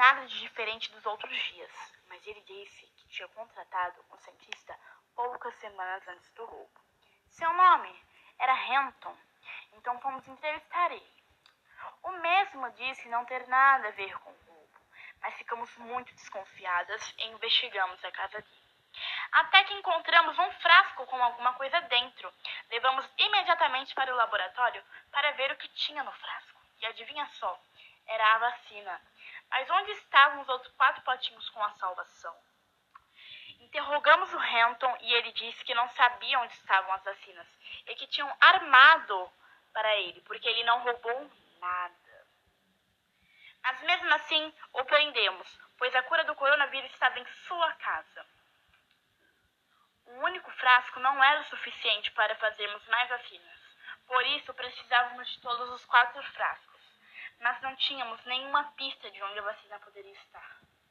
nada de diferente dos outros dias, mas ele disse que tinha contratado um cientista poucas semanas antes do roubo. Seu nome era Renton, então fomos entrevistar ele. O mesmo disse não ter nada a ver com o roubo, mas ficamos muito desconfiadas e investigamos a casa dele. Até que encontramos um frasco com alguma coisa dentro. Levamos imediatamente para o laboratório para ver o que tinha no frasco. E adivinha só, era a vacina. Mas onde estavam os outros quatro potinhos com a salvação? Interrogamos o Renton e ele disse que não sabia onde estavam as vacinas e que tinham armado para ele, porque ele não roubou nada. Mas mesmo assim, o prendemos, pois a cura do coronavírus estava em sua casa. O único frasco não era o suficiente para fazermos mais vacinas. Por isso, precisávamos de todos os quatro frascos. Mas não tínhamos nenhuma pista de onde a vacina poderia estar.